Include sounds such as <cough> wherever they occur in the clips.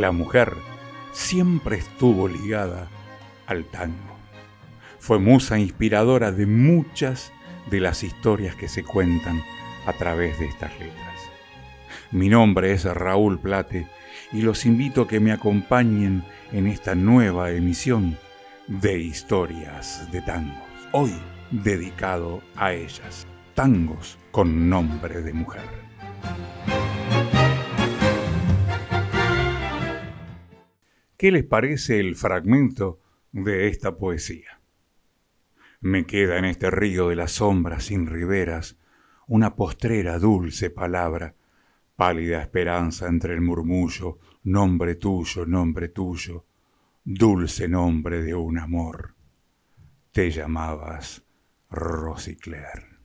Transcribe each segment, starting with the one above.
la mujer siempre estuvo ligada al tango. Fue musa inspiradora de muchas de las historias que se cuentan a través de estas letras. Mi nombre es Raúl Plate y los invito a que me acompañen en esta nueva emisión de Historias de Tangos, hoy dedicado a ellas, tangos con nombre de mujer. ¿Qué les parece el fragmento de esta poesía? Me queda en este río de las sombras sin riberas una postrera dulce palabra pálida esperanza entre el murmullo, nombre tuyo, nombre tuyo, dulce nombre de un amor. Te llamabas Rosicler.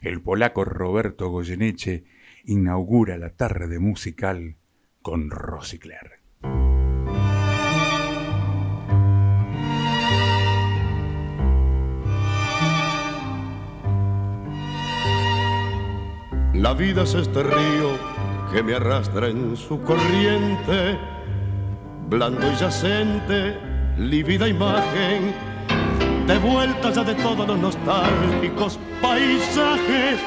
El polaco Roberto Goyeneche inaugura la tarde musical con Rosicler. La vida es este río que me arrastra en su corriente, blando y yacente, lívida imagen, de vuelta ya de todos los nostálgicos paisajes,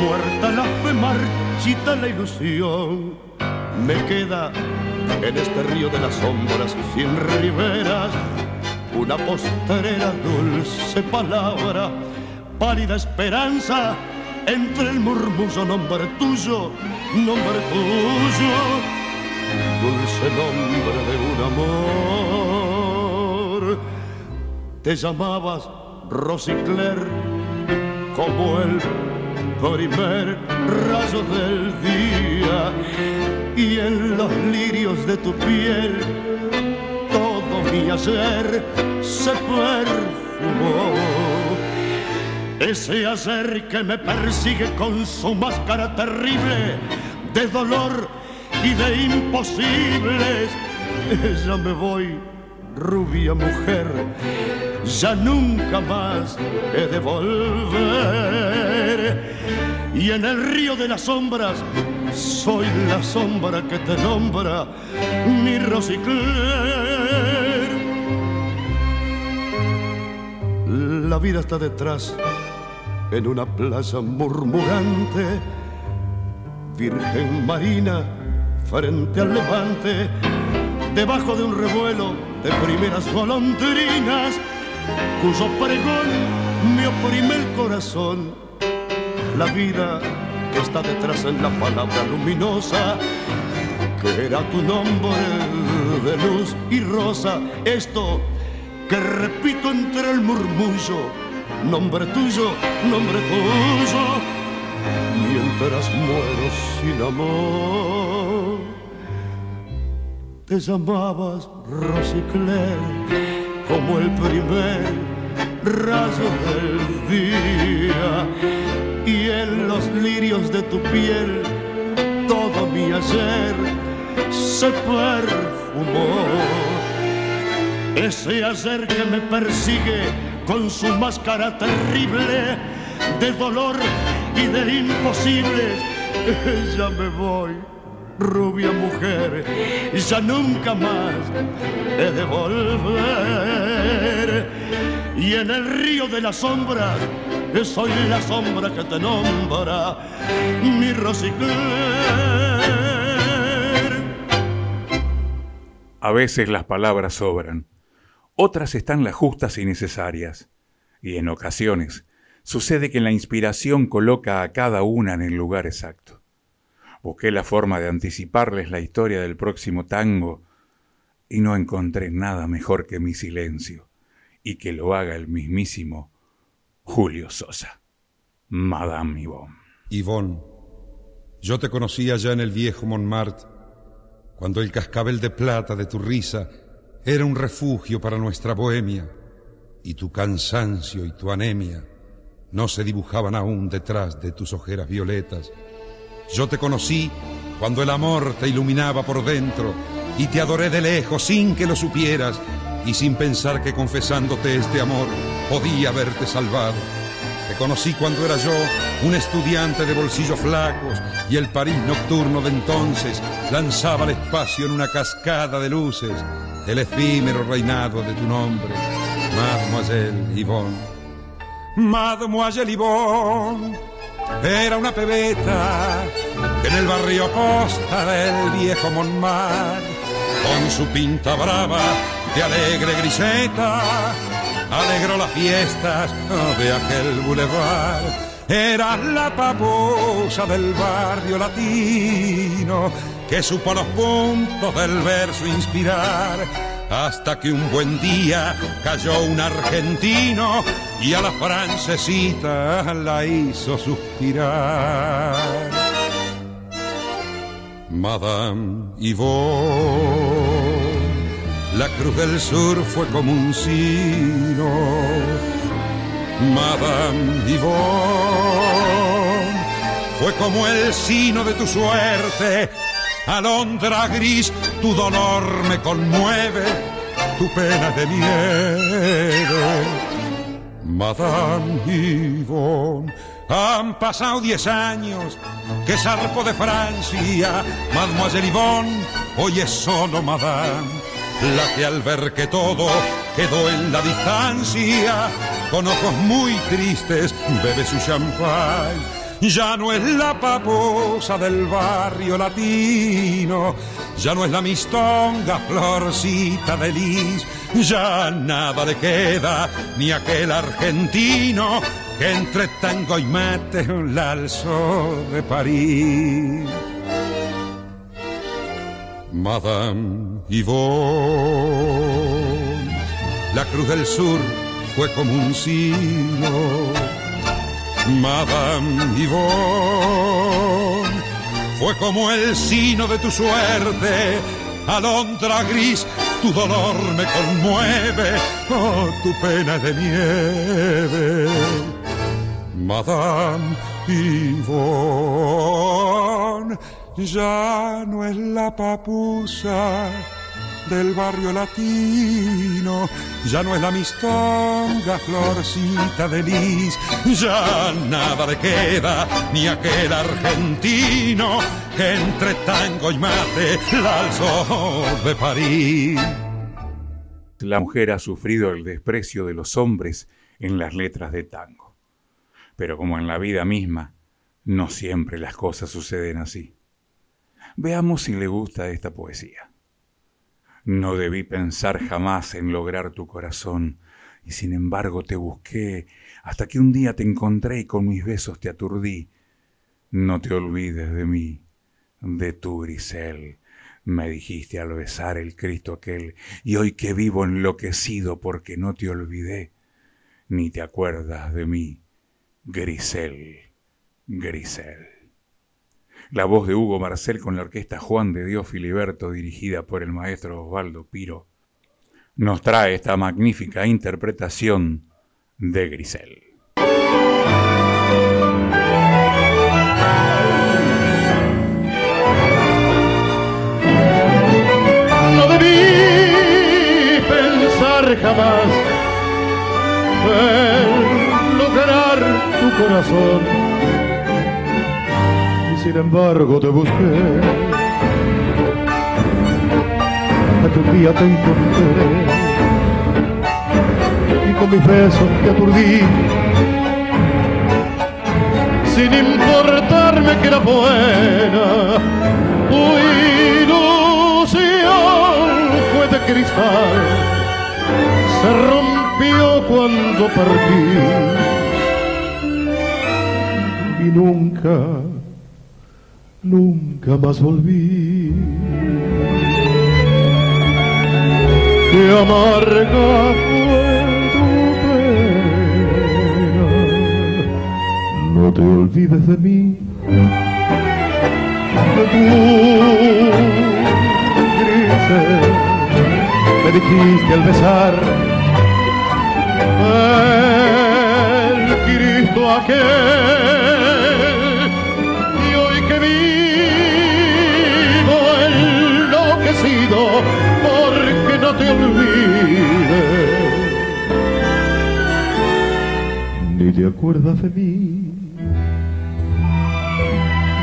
muerta la fe, marchita la ilusión, me queda en este río de las sombras sin riberas, una postrera dulce palabra, pálida esperanza, entre el murmullo nombre tuyo, nombre tuyo, dulce nombre de un amor. Te llamabas Rosicler como el primer rayo del día y en los lirios de tu piel todo mi ayer se perfumó ese hacer que me persigue con su máscara terrible de dolor y de imposibles. <laughs> Ya me voy, rubia mujer, ya nunca más he de volver. Y en el río de las sombras soy la sombra que te nombra mi Rosicler. La vida está detrás en una plaza murmurante, Virgen Marina frente al levante, debajo de un revuelo de primeras golondrinas, cuyo pregón me oprime el corazón. La vida está detrás en la palabra luminosa, que era tu nombre de luz y rosa. Esto que repito entre el murmullo nombre tuyo, nombre tuyo, mientras muero sin amor. Te llamabas Rosicler como el primer rayo del día y en los lirios de tu piel todo mi ayer se perfumó. Ese ayer que me persigue con su máscara terrible de dolor y de imposibles. <laughs> Ya me voy, rubia mujer, ya nunca más he de volver. Y en el río de las sombras soy la sombra que te nombra, mi Rosicler. A veces las palabras sobran otras están las justas y necesarias. Y en ocasiones sucede que la inspiración coloca a cada una en el lugar exacto. Busqué la forma de anticiparles la historia del próximo tango y no encontré nada mejor que mi silencio y que lo haga el mismísimo Julio Sosa. Madame Yvonne. Yvonne, yo te conocía ya en el viejo Montmartre, cuando el cascabel de plata de tu risa era un refugio para nuestra bohemia, y tu cansancio y tu anemia no se dibujaban aún detrás de tus ojeras violetas. Yo te conocí cuando el amor te iluminaba por dentro y te adoré de lejos sin que lo supieras y sin pensar que confesándote este amor podía haberte salvado. Te conocí cuando era yo un estudiante de bolsillos flacos y el París nocturno de entonces lanzaba al espacio en una cascada de luces el efímero reinado de tu nombre, Mademoiselle Yvonne. Mademoiselle Yvonne era una pebeta en el barrio posta del viejo Montmartre, con su pinta brava de alegre griseta, alegró las fiestas de aquel bulevar. Era la paposa del barrio latino que supo los puntos del verso inspirar hasta que un buen día cayó un argentino y a la francesita la hizo suspirar. Madame Yvonne la cruz del sur fue como un sino. Madame Yvonne fue como el sino de tu suerte. Alondra gris, tu dolor me conmueve, tu pena de nieve. Madame Yvonne, han pasado diez años que zarpo de Francia. Mademoiselle Yvonne, hoy es solo Madame la que al ver que todo quedó en la distancia, con ojos muy tristes bebe su champán. Ya no es la paposa del barrio latino, ya no es la mistonga florcita de lis, ya nada le queda ni aquel argentino que entre tango y mate la alzó de París. Madame Yvonne, la cruz del sur fue como un sino. Madame Yvonne, fue como el sino de tu suerte. Alondra gris, tu dolor me conmueve, oh, tu pena de nieve. Madame Yvonne, ya no es la papusa del barrio latino, ya no es la mistonga florcita de lis, ya nada le queda ni aquel argentino que entre tango y mate la alzó de París. La mujer ha sufrido el desprecio de los hombres en las letras de tango. Pero como en la vida misma, no siempre las cosas suceden así. Veamos si le gusta esta poesía. No debí pensar jamás en lograr tu corazón, y sin embargo te busqué hasta que un día te encontré y con mis besos te aturdí. No te olvides de mí, de tu grisel, me dijiste al besar el Cristo aquel, y hoy que vivo enloquecido porque no te olvidé, ni te acuerdas de mí, Grisel, Grisel. La voz de Hugo Marcel con la orquesta Juan de Dios Filiberto dirigida por el maestro Osvaldo Piro nos trae esta magnífica interpretación de Grisel. No debí pensar jamás en lograr tu corazón sin embargo te busqué. Un día te encontré y con mis besos te aturdí. Sin importarme que era buena, tu ilusión fue de cristal, se rompió cuando partí y nunca nunca más volví. Qué amarga fue tu pena, no te olvides de mí, de tu me dijiste al besar el Cristo aquel no te acuerdas de mí.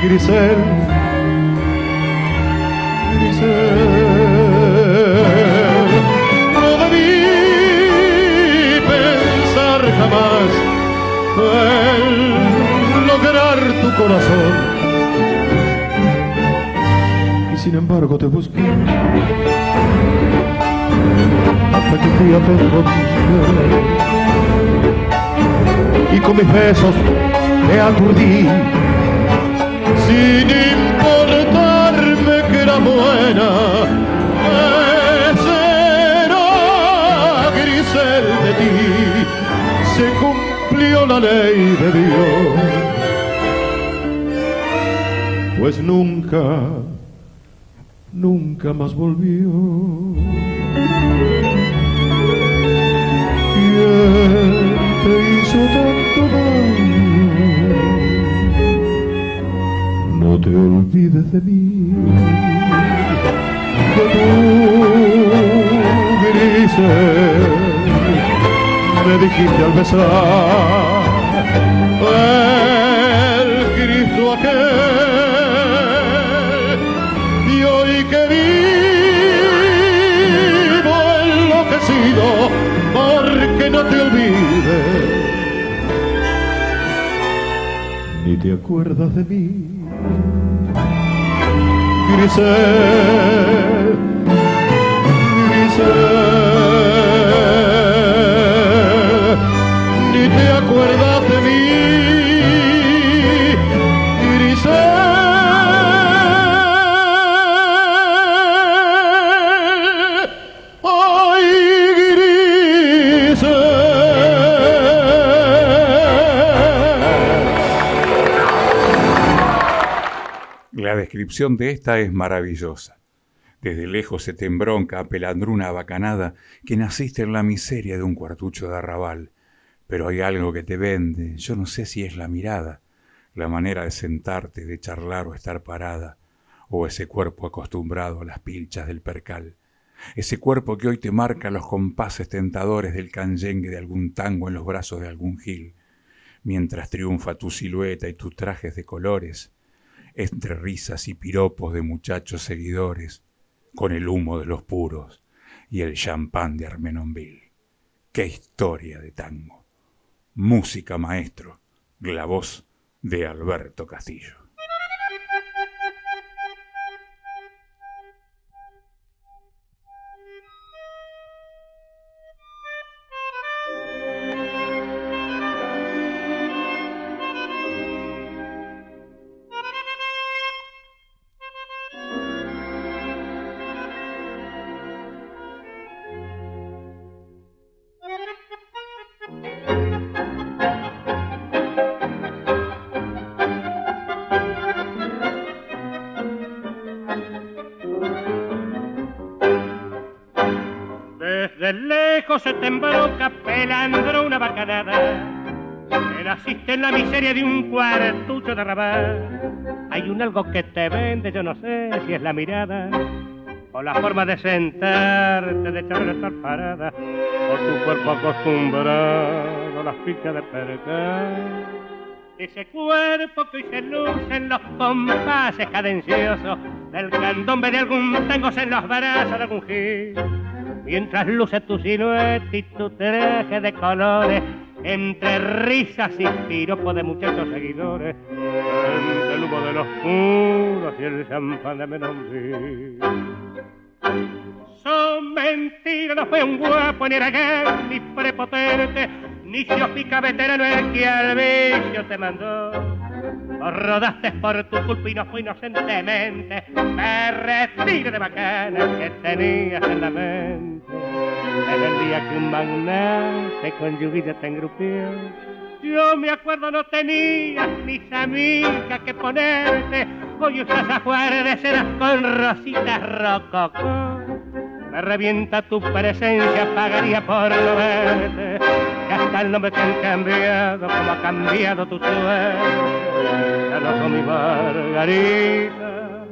Grisel, Grisel, no debí pensar jamás en lograr tu corazón. Y sin embargo te busqué hasta que fui a te y con mis besos te aturdí. Sin importarme que era buena será grisel de ti. Se cumplió la ley de Dios. Pues nunca nunca más volvió. Te hizo tanto No te olvides de mí, que tú, grises, me dijiste al besar ni te acuerdas de mí. Grisel, descripción de esta es maravillosa. Desde lejos se te embronca, pelandruna bacanada, que naciste en la miseria de un cuartucho de arrabal. Pero hay algo que te vende, yo no sé si es la mirada, la manera de sentarte, de charlar o estar parada, o ese cuerpo acostumbrado a las pilchas del percal. Ese cuerpo que hoy te marca los compases tentadores del canyengue de algún tango en los brazos de algún gil, mientras triunfa tu silueta y tus trajes de colores, entre risas y piropos de muchachos seguidores, con el humo de los puros y el champán de Armenonville. ¡Qué historia de tango! Música maestro, la voz de Alberto Castillo. La miseria de un cuartucho de rabal. Hay un algo que te vende, yo no sé si es la mirada. O la forma de sentarte, de echar estar parada. O tu cuerpo acostumbrado a las fichas de percal. Ese cuerpo que hoy se luce en los compases cadenciosos del candombe de algún tango en los brazos de algún gil mientras luce tu silueta y tu traje de colores, entre risas y piropos de muchachos seguidores, entre el humo de los puros y el champán de Menonville. Son mentiras, no fue un guapo, ni era ni prepotente, ni pica veterano el que al vicio te mandó. Rodaste por tu culpa y no fue inocentemente. Me retiro de bacana que tenías en la mente. En el día que un magnate con lluvia te engrupió. Yo me acuerdo no tenías mis amigas que ponerte. Hoy usas ajuares de sedas con rositas rococó. Revienta tu presencia, pagaría por no verte. Que hasta el nombre te han cambiado, como ha cambiado tu suerte. Ya no soy mi margarita,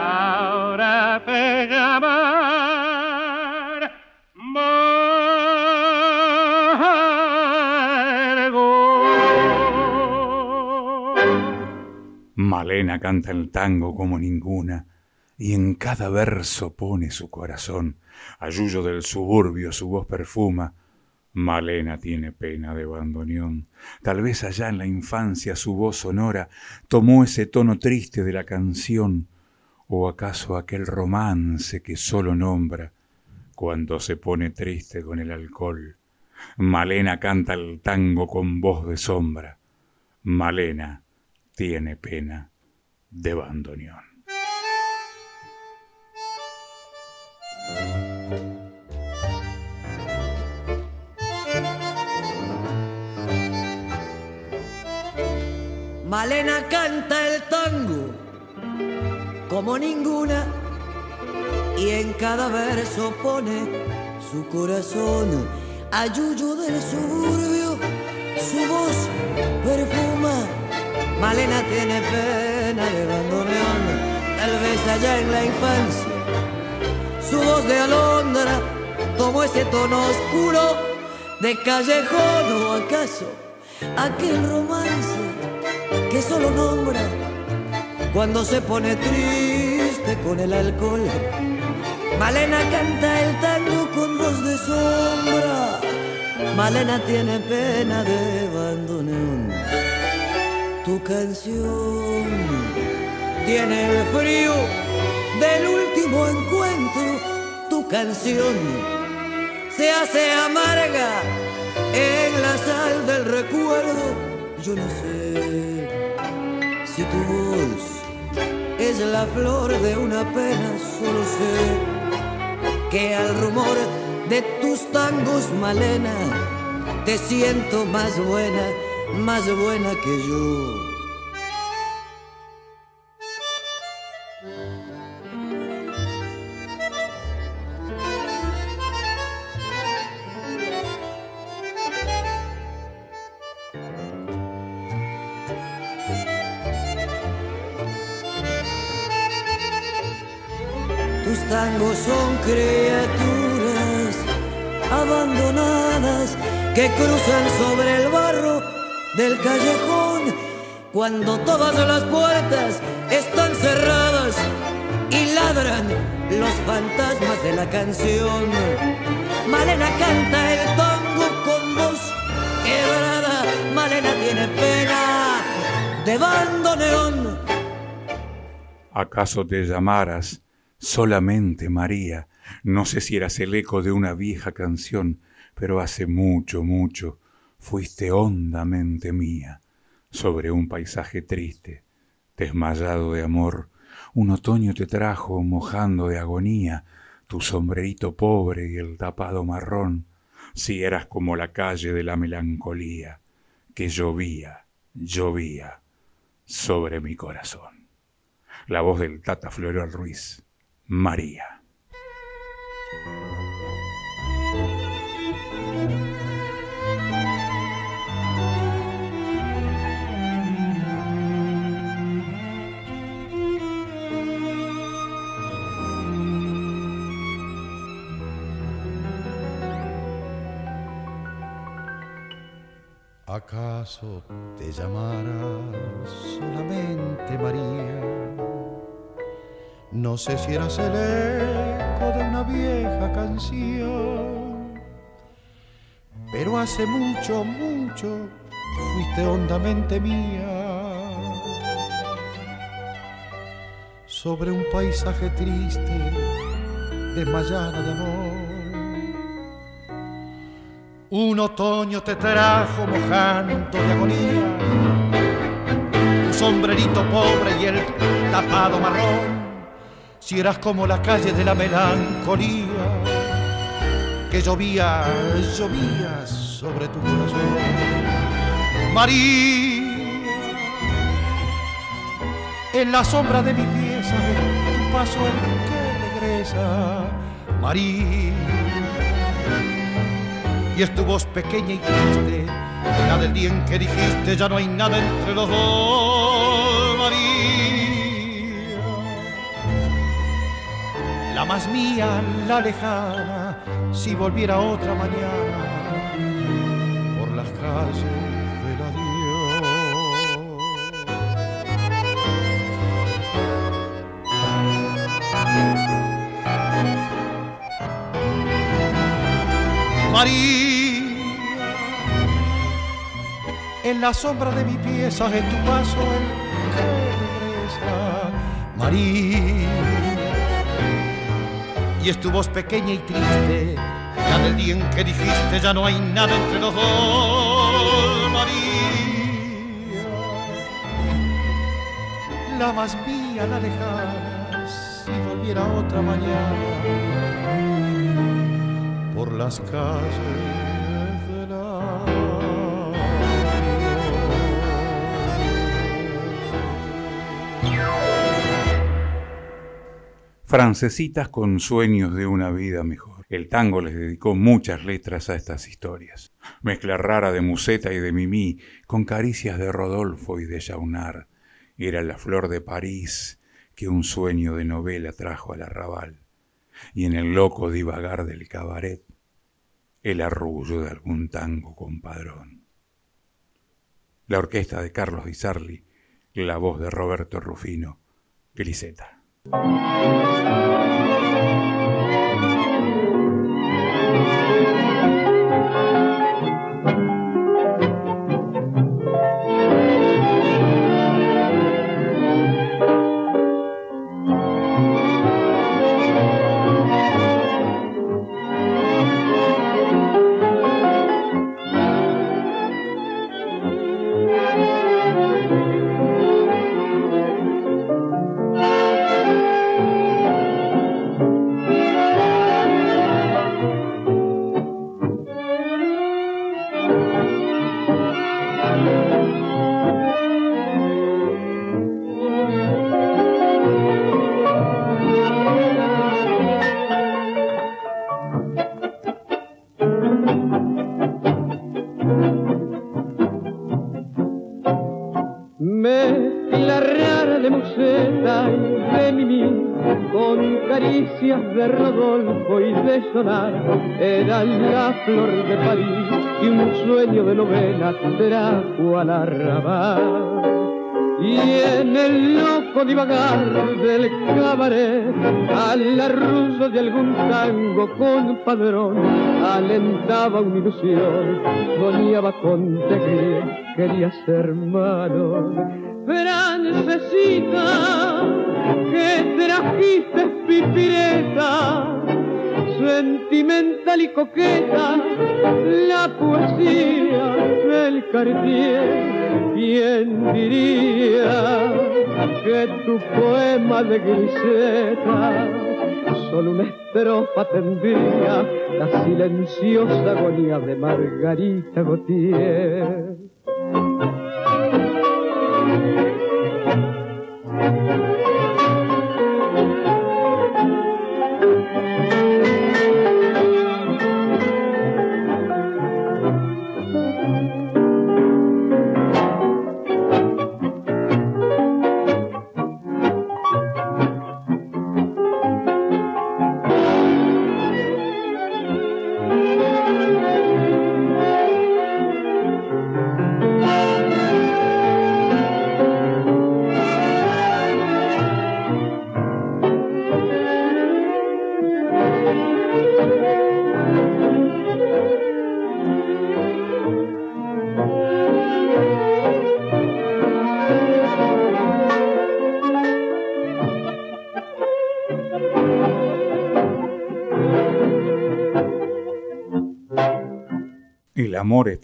ahora te. Margo. Malena canta el tango como ninguna y en cada verso pone su corazón. Ayuyo del suburbio su voz perfuma. Malena tiene pena de bandoneón. Tal vez allá en la infancia su voz sonora tomó ese tono triste de la canción, o acaso aquel romance que solo nombra cuando se pone triste con el alcohol. Malena canta el tango con voz de sombra. Malena tiene pena de bandoneón. Malena canta el tango como ninguna y en cada verso pone su corazón a Yuyo del suburbio, su voz perfuma Malena tiene pena de bandoneón, tal vez allá en la infancia. Su voz de alondra tomó ese tono oscuro de callejón o acaso aquel romance que solo nombra cuando se pone triste con el alcohol. Malena canta el tango con voz de sombra. Malena tiene pena de bandoneón tu canción tiene el frío del último encuentro. Tu canción se hace amarga en la sal del recuerdo. Yo no sé si tu voz es la flor de una pena, solo sé que al rumor de tus tangos, Malena, te siento más buena más buena que yo. Tus tangos son criaturas abandonadas que cruzan sobre el barro del callejón cuando todas las puertas están cerradas y ladran los fantasmas de la canción. Malena canta el tango con voz quebrada, Malena tiene pena de bandoneón. ¿Acaso te llamaras solamente María? No sé si eras el eco de una vieja canción, pero hace mucho, mucho fuiste hondamente mía sobre un paisaje triste, desmayado de amor. Un otoño te trajo mojando de agonía tu sombrerito pobre y el tapado marrón, si eras como la calle de la melancolía, que llovía, llovía sobre mi corazón. La voz del Tata Floral Ruiz, María. ¿Acaso te llamarás solamente María? No sé si eras el eco de una vieja canción, pero hace mucho, mucho fuiste hondamente mía. Sobre un paisaje triste, desmayada de amor un otoño te trajo mojando de agonía, un sombrerito pobre y el tapado marrón, si eras como la calle de la melancolía, que llovía, llovía sobre tu corazón. María, en la sombra de mi pieza, tu paso el que regresa, María y es tu voz pequeña y triste, la del día en que dijiste ya no hay nada entre los dos, la más mía, la lejana, si volviera otra mañana por las calles. María, en la sombra de mi pieza en tu paso el que regresa. María y es pequeña y triste, ya del día en que dijiste, ya no hay nada entre los dos, María. La más mía, la lejana, si volviera otra mañana por las calles Francesitas con sueños de una vida mejor. El tango les dedicó muchas letras a estas historias. Mezcla rara de Museta y de Mimí, con caricias de Rodolfo y de Jaunar. Era la flor de París que un sueño de novela trajo al arrabal. Y en el loco divagar del cabaret, el arrullo de algún tango compadrón. La orquesta de Carlos Di Sarli, la voz de Roberto Rufino, Griseta. うん sonar, era la flor de París y un sueño de novela trajo al arrabal. Y en el loco divagar del cabaret, al arrullo de algún tango con padrón, alentaba una ilusión, soñaba con alegría, quería ser malo. Francesita, que trajiste pipireta, sentimental y coqueta, la poesía del Cartier. ¿Quién diría que tu poema de griseta solo una estrofa tendría la silenciosa agonía de Margarita Gautier?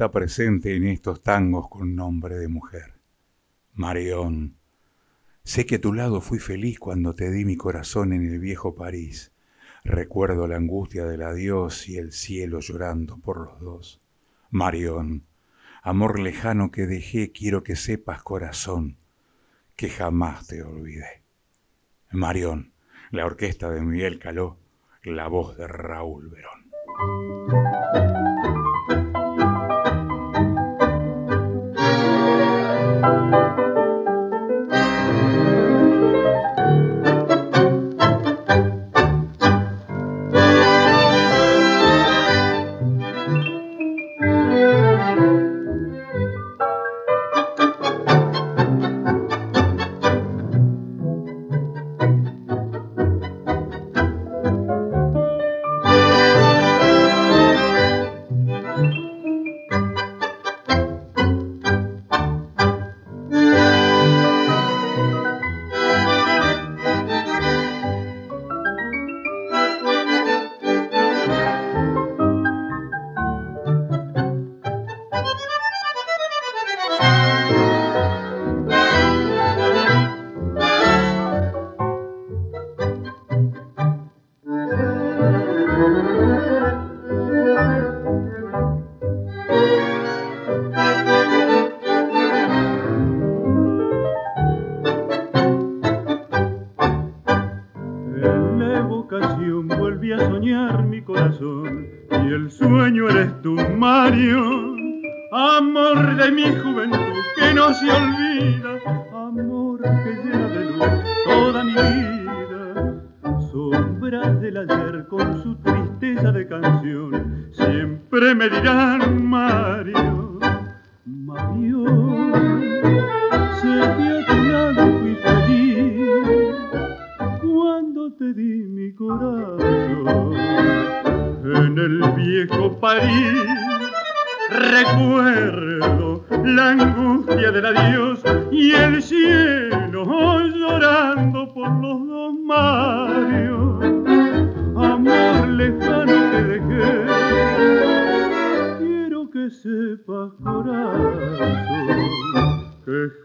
Está presente en estos tangos con nombre de mujer. Marión, sé que a tu lado fui feliz cuando te di mi corazón en el viejo París. Recuerdo la angustia del adiós y el cielo llorando por los dos. Marión, amor lejano que dejé, quiero que sepas, corazón, que jamás te olvidé. Marión, la orquesta de Miguel Caló, la voz de Raúl Verón.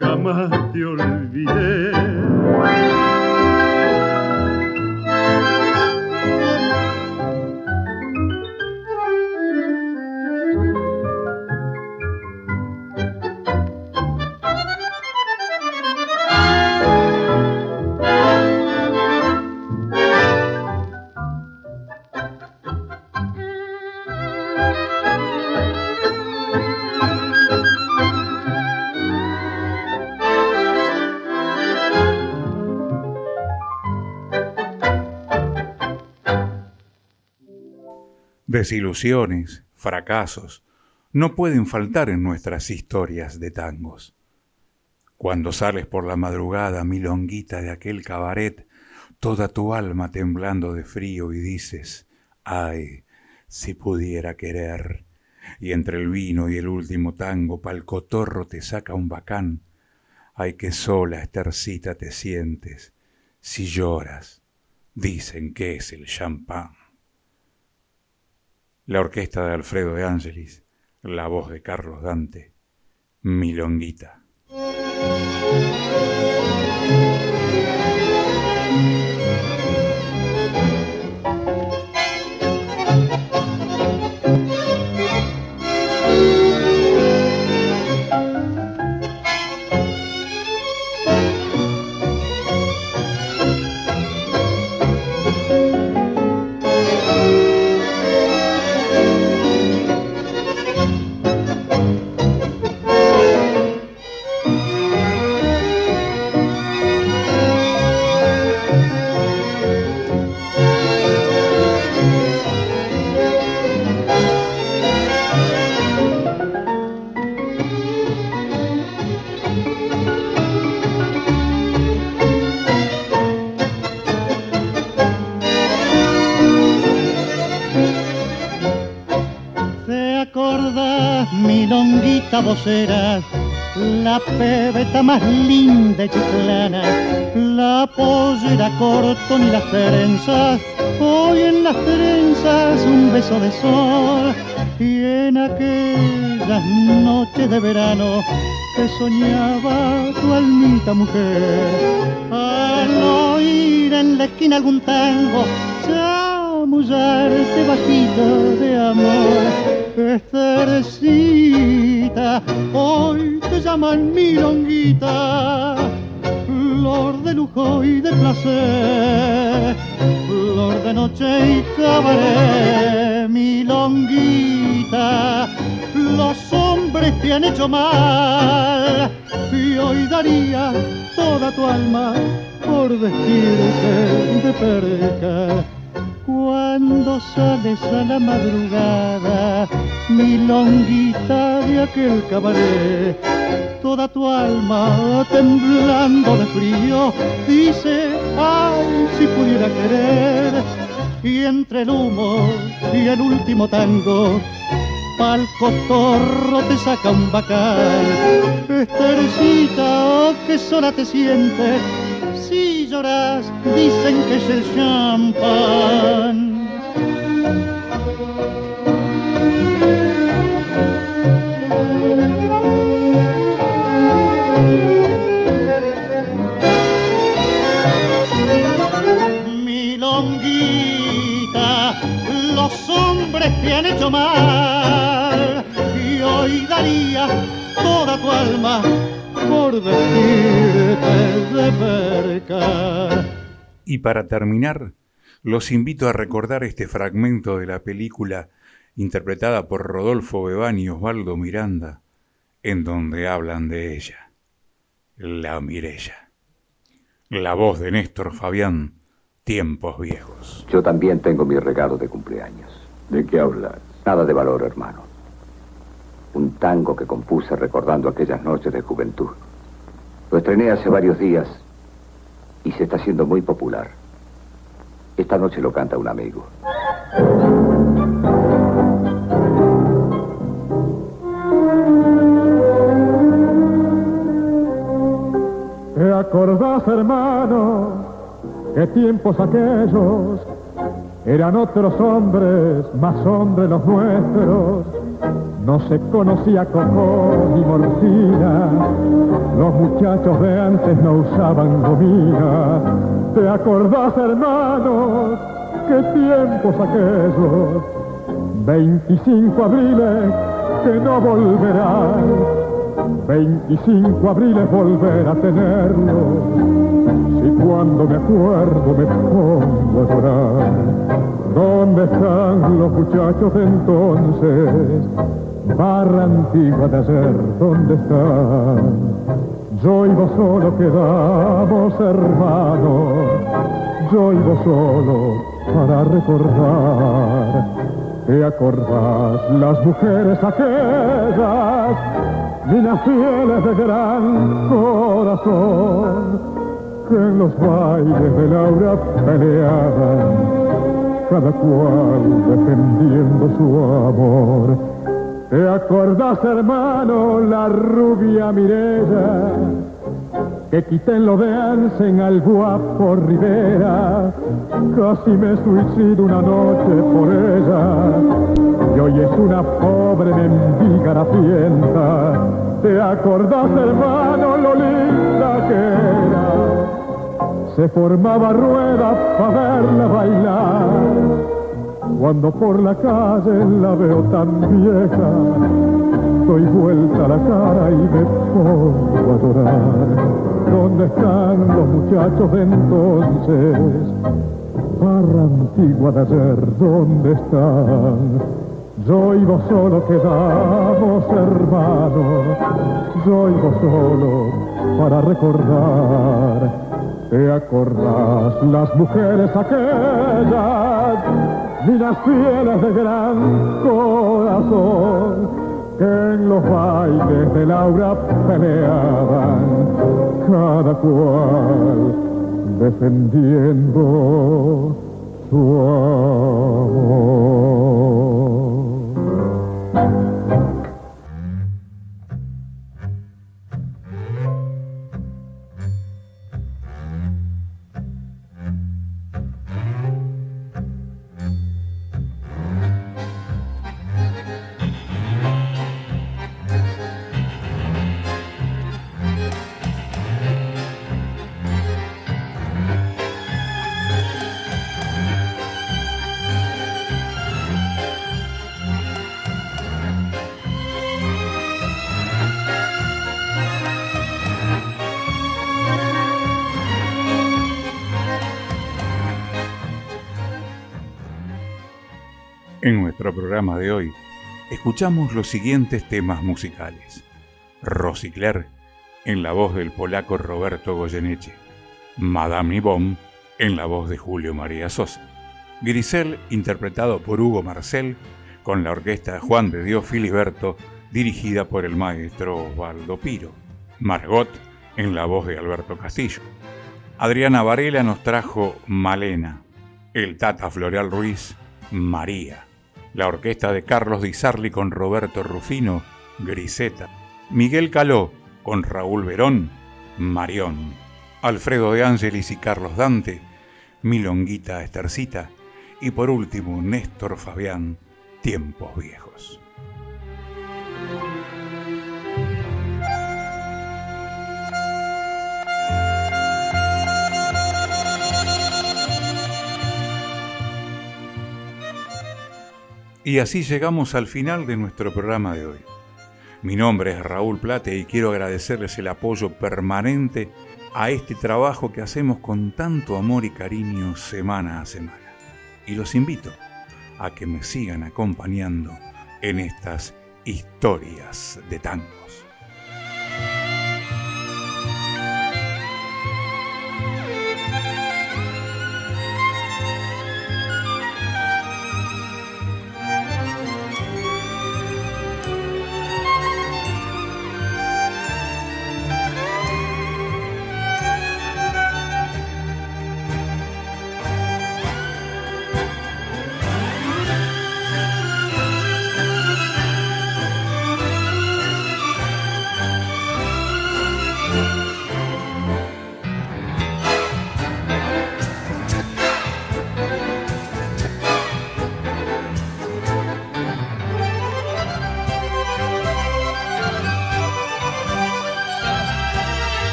Jamás te olvidé. Desilusiones, fracasos, no pueden faltar en nuestras historias de tangos. Cuando sales por la madrugada, milonguita de aquel cabaret, toda tu alma temblando de frío y dices, ay, si pudiera querer. Y entre el vino y el último tango, pa'l cotorro te saca un bacán. Ay, que sola, estercita, te sientes. Si lloras, dicen que es el champán la orquesta de Alfredo de Ángelis, la voz de Carlos Dante, Milonguita. La pebeta más linda y chiclana, la pollera corto ni las trenzas, hoy en las trenzas un beso de sol, y en aquellas noches de verano que soñaba tu almita mujer, al oír en la esquina algún tango, chamullarte bajito de amor. Estercita, hoy te llaman milonguita, flor de lujo y de placer, flor de noche y cabaret, milonguita, los hombres te han hecho mal, y hoy daría toda tu alma por vestirte de perca cuando sales a la madrugada, mi longuita de aquel cabaret, toda tu alma temblando de frío, dice, ay, si pudiera querer, y entre el humo y el último tango, pa'l cotorro te saca un bacán, estercita, que sola te sientes, lloras, dicen que es el champán. Mi longuita, los hombres te han hecho mal y hoy daría toda tu alma por Y para terminar, los invito a recordar este fragmento de la película interpretada por Rodolfo Bebán y Osvaldo Miranda, en donde hablan de ella, la Mirella. La voz de Néstor Fabián, tiempos viejos. Yo también tengo mi regalo de cumpleaños. ¿De qué hablas? Nada de valor, hermano. Un tango que compuse recordando aquellas noches de juventud. Lo estrené hace varios días y se está haciendo muy popular. Esta noche lo canta un amigo. ¿Te acordás, hermano, qué tiempos aquellos eran otros hombres, más hombres los nuestros? No se conocía coco ni morcina, los muchachos de antes no usaban gomina. ¿Te acordás, hermano, qué tiempos aquellos? 25 abriles que no volverán 25 abriles volver a tenerlo. Si cuando me acuerdo me pongo a llorar. ¿Dónde están los muchachos de entonces? Barra antigua de ayer, ¿dónde están? Yo y vos solo quedamos hermanos, yo y vos solo para recordar. ¿Te acordás las mujeres aquellas las fieles de gran corazón que en los bailes de Laura peleaban, cada cual defendiendo su amor. ¿Te acordás, hermano, la rubia Mirella? que quiten lo de Ansen al guapo Rivera. Casi me suicido una noche por ella. Y hoy es una pobre mendiga fiesta. ¿Te acordás, hermano, lo linda que era? Se formaba rueda para verla bailar. Cuando por la calle la veo tan vieja, doy vuelta la cara y me pongo a llorar. ¿Dónde están los muchachos de entonces? Barra antigua de ayer, ¿dónde están? Yo y vos solo quedamos hermanos, yo y vos solo para recordar. ¿Te acordás las mujeres aquellas, las fieles de gran corazón? que en los bailes de Laura peleaban, cada cual defendiendo su amor. En nuestro programa de hoy, escuchamos los siguientes temas musicales. Rosicler, en la voz del polaco Roberto Goyeneche. Madame Nibom, en la voz de Julio María Sosa. Grisel, interpretado por Hugo Marcel, con la orquesta Juan de Dios Filiberto, dirigida por el maestro Osvaldo Piro. Margot, en la voz de Alberto Castillo. Adriana Varela nos trajo Malena. El Tata Floreal Ruiz, María la orquesta de Carlos Di Sarli con Roberto Rufino, Griseta, Miguel Caló con Raúl Verón, Marión, Alfredo de Ángelis y Carlos Dante, Milonguita Estercita y por último Néstor Fabián, Tiempos Viejos. Y así llegamos al final de nuestro programa de hoy. Mi nombre es Raúl Plate y quiero agradecerles el apoyo permanente a este trabajo que hacemos con tanto amor y cariño semana a semana. Y los invito a que me sigan acompañando en estas historias de tangos.